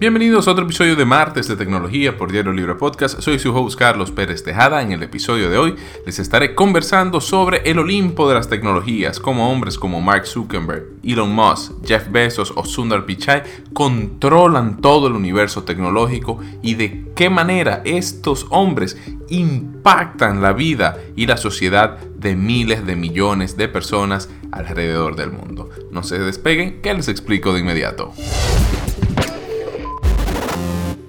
Bienvenidos a otro episodio de Martes de Tecnología por Diario Libre Podcast. Soy su host Carlos Pérez Tejada. En el episodio de hoy les estaré conversando sobre el Olimpo de las tecnologías, como hombres como Mark Zuckerberg, Elon Musk, Jeff Bezos o Sundar Pichai controlan todo el universo tecnológico y de qué manera estos hombres impactan la vida y la sociedad de miles de millones de personas alrededor del mundo. No se despeguen, que les explico de inmediato.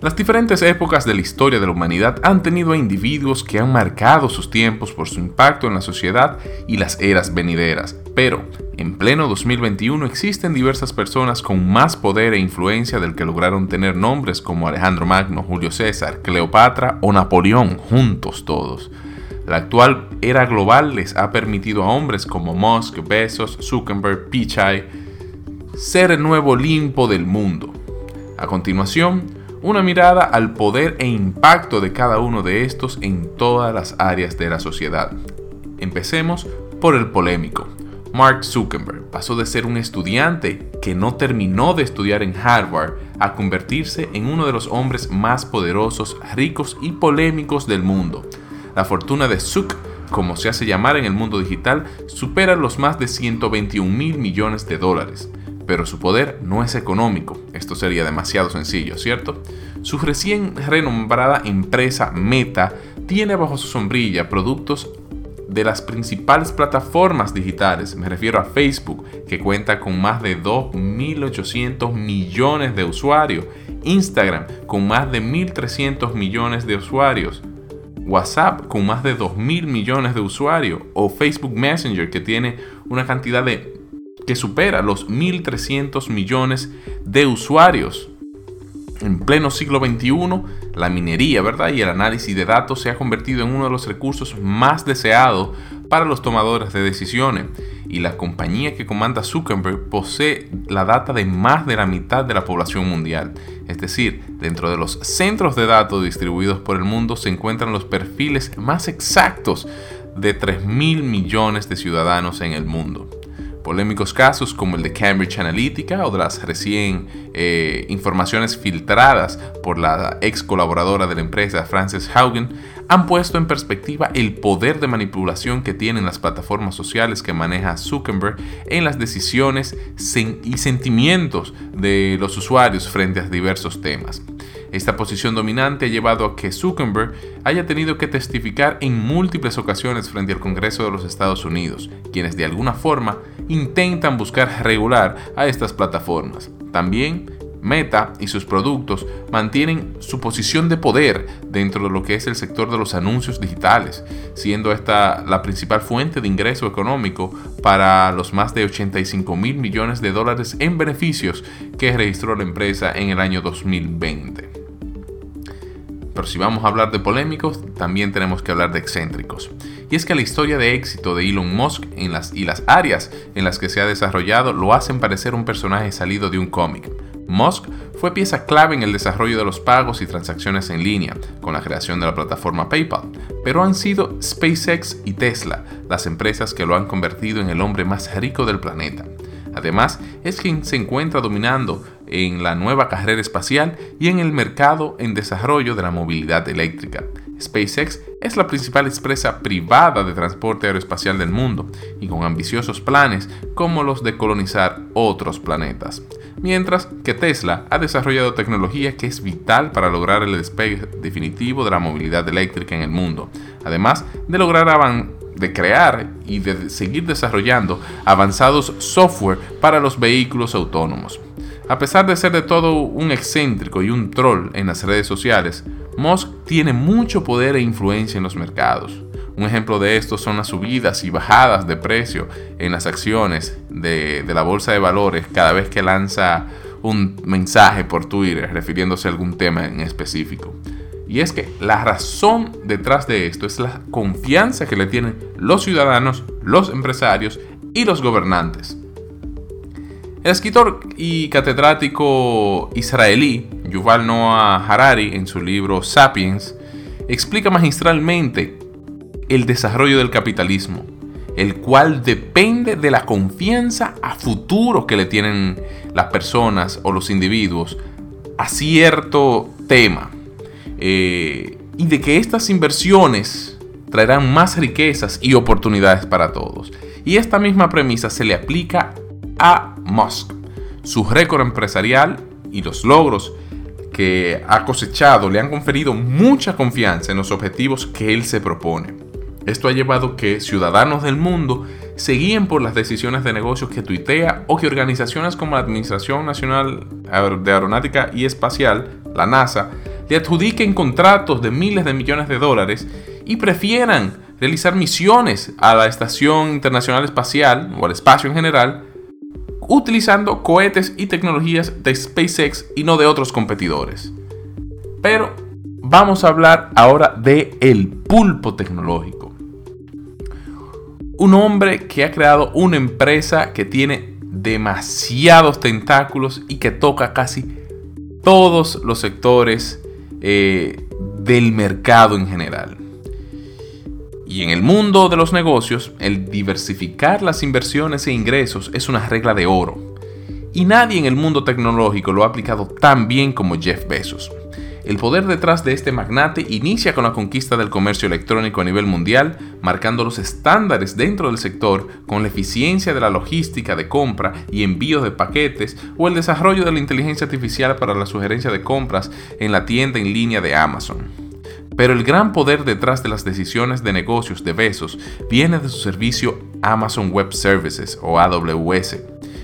Las diferentes épocas de la historia de la humanidad han tenido a individuos que han marcado sus tiempos por su impacto en la sociedad y las eras venideras, pero en pleno 2021 existen diversas personas con más poder e influencia del que lograron tener nombres como Alejandro Magno, Julio César, Cleopatra o Napoleón, juntos todos. La actual era global les ha permitido a hombres como Musk, Bezos, Zuckerberg, Pichai ser el nuevo limpo del mundo. A continuación, una mirada al poder e impacto de cada uno de estos en todas las áreas de la sociedad. Empecemos por el polémico. Mark Zuckerberg pasó de ser un estudiante que no terminó de estudiar en Harvard a convertirse en uno de los hombres más poderosos, ricos y polémicos del mundo. La fortuna de Zuck, como se hace llamar en el mundo digital, supera los más de 121 mil millones de dólares pero su poder no es económico. Esto sería demasiado sencillo, ¿cierto? Su recién renombrada empresa Meta tiene bajo su sombrilla productos de las principales plataformas digitales. Me refiero a Facebook, que cuenta con más de 2.800 millones de usuarios. Instagram, con más de 1.300 millones de usuarios. WhatsApp, con más de 2.000 millones de usuarios. O Facebook Messenger, que tiene una cantidad de que supera los 1.300 millones de usuarios. En pleno siglo XXI, la minería ¿verdad? y el análisis de datos se ha convertido en uno de los recursos más deseados para los tomadores de decisiones. Y la compañía que comanda Zuckerberg posee la data de más de la mitad de la población mundial. Es decir, dentro de los centros de datos distribuidos por el mundo se encuentran los perfiles más exactos de 3 mil millones de ciudadanos en el mundo. Polémicos casos como el de Cambridge Analytica o de las recién eh, informaciones filtradas por la ex colaboradora de la empresa, Frances Haugen, han puesto en perspectiva el poder de manipulación que tienen las plataformas sociales que maneja Zuckerberg en las decisiones y sentimientos de los usuarios frente a diversos temas. Esta posición dominante ha llevado a que Zuckerberg haya tenido que testificar en múltiples ocasiones frente al Congreso de los Estados Unidos, quienes de alguna forma intentan buscar regular a estas plataformas. También Meta y sus productos mantienen su posición de poder dentro de lo que es el sector de los anuncios digitales, siendo esta la principal fuente de ingreso económico para los más de 85 mil millones de dólares en beneficios que registró la empresa en el año 2020. Pero si vamos a hablar de polémicos, también tenemos que hablar de excéntricos. Y es que la historia de éxito de Elon Musk y las áreas en las que se ha desarrollado lo hacen parecer un personaje salido de un cómic. Musk fue pieza clave en el desarrollo de los pagos y transacciones en línea, con la creación de la plataforma PayPal, pero han sido SpaceX y Tesla las empresas que lo han convertido en el hombre más rico del planeta. Además, es quien se encuentra dominando en la nueva carrera espacial y en el mercado en desarrollo de la movilidad eléctrica. SpaceX es la principal empresa privada de transporte aeroespacial del mundo y con ambiciosos planes como los de colonizar otros planetas. Mientras que Tesla ha desarrollado tecnología que es vital para lograr el despegue definitivo de la movilidad eléctrica en el mundo, además de lograr de crear y de seguir desarrollando avanzados software para los vehículos autónomos. A pesar de ser de todo un excéntrico y un troll en las redes sociales, Musk tiene mucho poder e influencia en los mercados. Un ejemplo de esto son las subidas y bajadas de precio en las acciones de, de, la bolsa de valores cada vez que lanza un mensaje por Twitter refiriéndose a algún tema en específico. Y es que la razón detrás de esto es la confianza que le tienen los ciudadanos, los empresarios y los gobernantes. El escritor y catedrático israelí Yuval Noah Harari en su libro Sapiens explica magistralmente el desarrollo del capitalismo, el cual depende de la confianza a futuro que le tienen las personas o los individuos a cierto tema eh, y de que estas inversiones traerán más riquezas y oportunidades para todos. Y esta misma premisa se le aplica a Musk. Su récord empresarial y los logros que ha cosechado le han conferido mucha confianza en los objetivos que él se propone. Esto ha llevado que ciudadanos del mundo se guíen por las decisiones de negocios que tuitea o que organizaciones como la Administración Nacional de Aeronáutica y Espacial, la NASA, le adjudiquen contratos de miles de millones de dólares y prefieran realizar misiones a la Estación Internacional Espacial o al espacio en general utilizando cohetes y tecnologías de SpaceX y no de otros competidores. Pero vamos a hablar ahora de el pulpo tecnológico. Un hombre que ha creado una empresa que tiene demasiados tentáculos y que toca casi todos los sectores eh, del mercado en general. Y en el mundo de los negocios, el diversificar las inversiones e ingresos es una regla de oro. Y nadie en el mundo tecnológico lo ha aplicado tan bien como Jeff Bezos. El poder detrás de este magnate inicia con la conquista del comercio electrónico a nivel mundial, marcando los estándares dentro del sector con la eficiencia de la logística de compra y envío de paquetes o el desarrollo de la inteligencia artificial para la sugerencia de compras en la tienda en línea de Amazon. Pero el gran poder detrás de las decisiones de negocios de Besos viene de su servicio Amazon Web Services o AWS,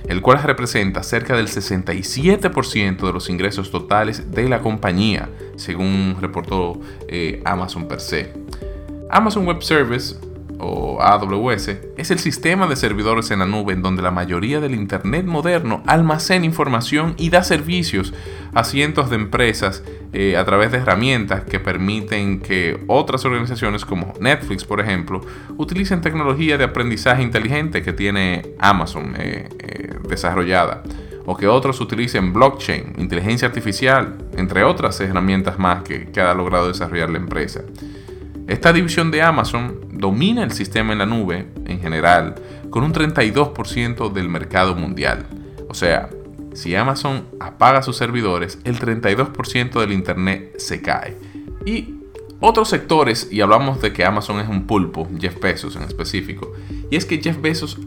el cual representa cerca del 67% de los ingresos totales de la compañía, según reportó eh, Amazon per se. Amazon Web Service o AWS es el sistema de servidores en la nube en donde la mayoría del Internet moderno almacena información y da servicios a cientos de empresas eh, a través de herramientas que permiten que otras organizaciones como Netflix, por ejemplo, utilicen tecnología de aprendizaje inteligente que tiene Amazon eh, eh, desarrollada o que otros utilicen blockchain, inteligencia artificial, entre otras herramientas más que, que ha logrado desarrollar la empresa. Esta división de Amazon domina el sistema en la nube en general con un 32% del mercado mundial. O sea, si Amazon apaga sus servidores, el 32% del Internet se cae. Y otros sectores, y hablamos de que Amazon es un pulpo, Jeff Bezos en específico, y es que Jeff Bezos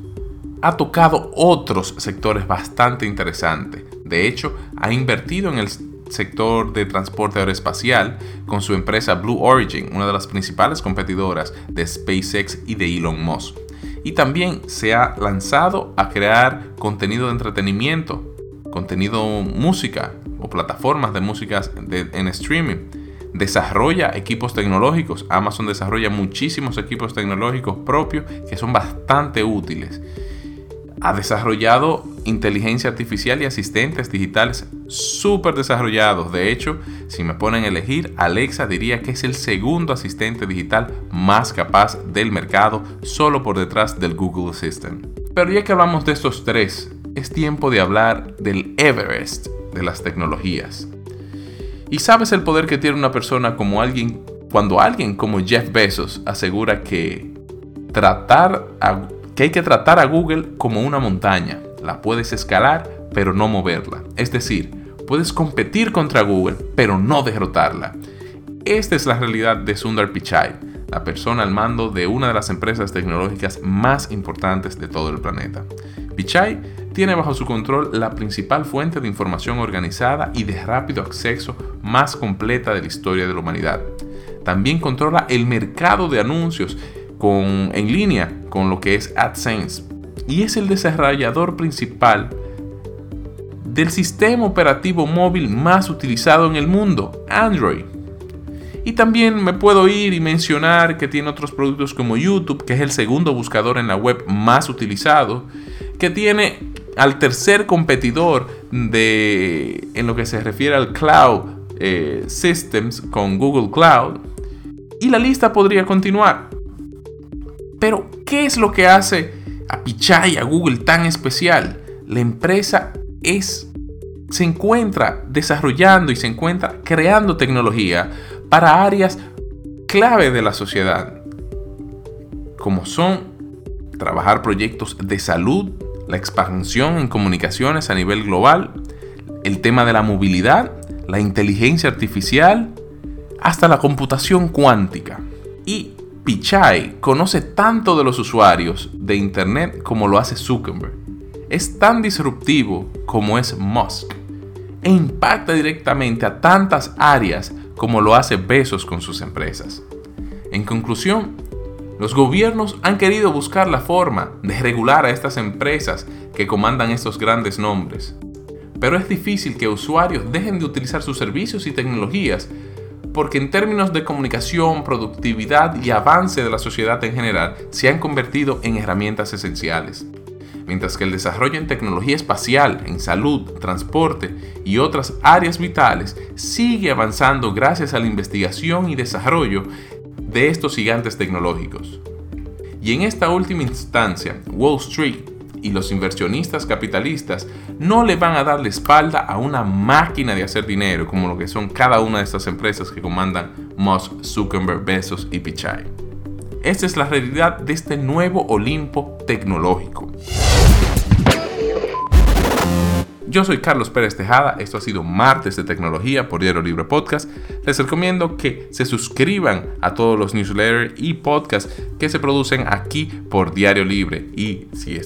ha tocado otros sectores bastante interesantes. De hecho, ha invertido en el sector de transporte aeroespacial con su empresa Blue Origin, una de las principales competidoras de SpaceX y de Elon Musk. Y también se ha lanzado a crear contenido de entretenimiento, contenido música o plataformas de música en streaming. Desarrolla equipos tecnológicos. Amazon desarrolla muchísimos equipos tecnológicos propios que son bastante útiles ha desarrollado inteligencia artificial y asistentes digitales súper desarrollados. De hecho, si me ponen a elegir, Alexa diría que es el segundo asistente digital más capaz del mercado, solo por detrás del Google Assistant. Pero ya que hablamos de estos tres, es tiempo de hablar del Everest de las tecnologías. ¿Y sabes el poder que tiene una persona como alguien cuando alguien como Jeff Bezos asegura que tratar que hay que tratar a Google como una montaña. La puedes escalar, pero no moverla. Es decir, puedes competir contra Google, pero no derrotarla. Esta es la realidad de Sundar Pichai, la persona al mando de una de las empresas tecnológicas más importantes de todo el planeta. Pichai tiene bajo su control la principal fuente de información organizada y de rápido acceso más completa de la historia de la humanidad. También controla el mercado de anuncios con, en línea con lo que es AdSense y es el desarrollador principal del sistema operativo móvil más utilizado en el mundo, Android. Y también me puedo ir y mencionar que tiene otros productos como YouTube, que es el segundo buscador en la web más utilizado, que tiene al tercer competidor de, en lo que se refiere al cloud eh, systems con Google Cloud. Y la lista podría continuar. Pero, ¿qué es lo que hace a Pichai, a Google tan especial? La empresa es, se encuentra desarrollando y se encuentra creando tecnología para áreas clave de la sociedad, como son trabajar proyectos de salud, la expansión en comunicaciones a nivel global, el tema de la movilidad, la inteligencia artificial, hasta la computación cuántica. Y Pichai conoce tanto de los usuarios de Internet como lo hace Zuckerberg. Es tan disruptivo como es Musk. E impacta directamente a tantas áreas como lo hace Bezos con sus empresas. En conclusión, los gobiernos han querido buscar la forma de regular a estas empresas que comandan estos grandes nombres. Pero es difícil que usuarios dejen de utilizar sus servicios y tecnologías porque en términos de comunicación, productividad y avance de la sociedad en general se han convertido en herramientas esenciales. Mientras que el desarrollo en tecnología espacial, en salud, transporte y otras áreas vitales sigue avanzando gracias a la investigación y desarrollo de estos gigantes tecnológicos. Y en esta última instancia, Wall Street y los inversionistas capitalistas no le van a dar la espalda a una máquina de hacer dinero como lo que son cada una de estas empresas que comandan Musk, Zuckerberg, Bezos y Pichai. Esta es la realidad de este nuevo Olimpo tecnológico. Yo soy Carlos Pérez Tejada, esto ha sido Martes de Tecnología por Diario Libre Podcast. Les recomiendo que se suscriban a todos los newsletters y podcasts que se producen aquí por Diario Libre. Y si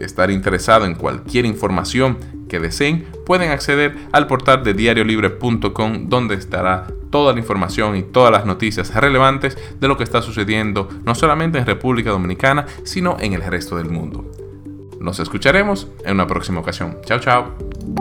están interesado en cualquier información que deseen, pueden acceder al portal de diariolibre.com donde estará toda la información y todas las noticias relevantes de lo que está sucediendo no solamente en República Dominicana, sino en el resto del mundo. Nos escucharemos en una próxima ocasión. Chao, chao.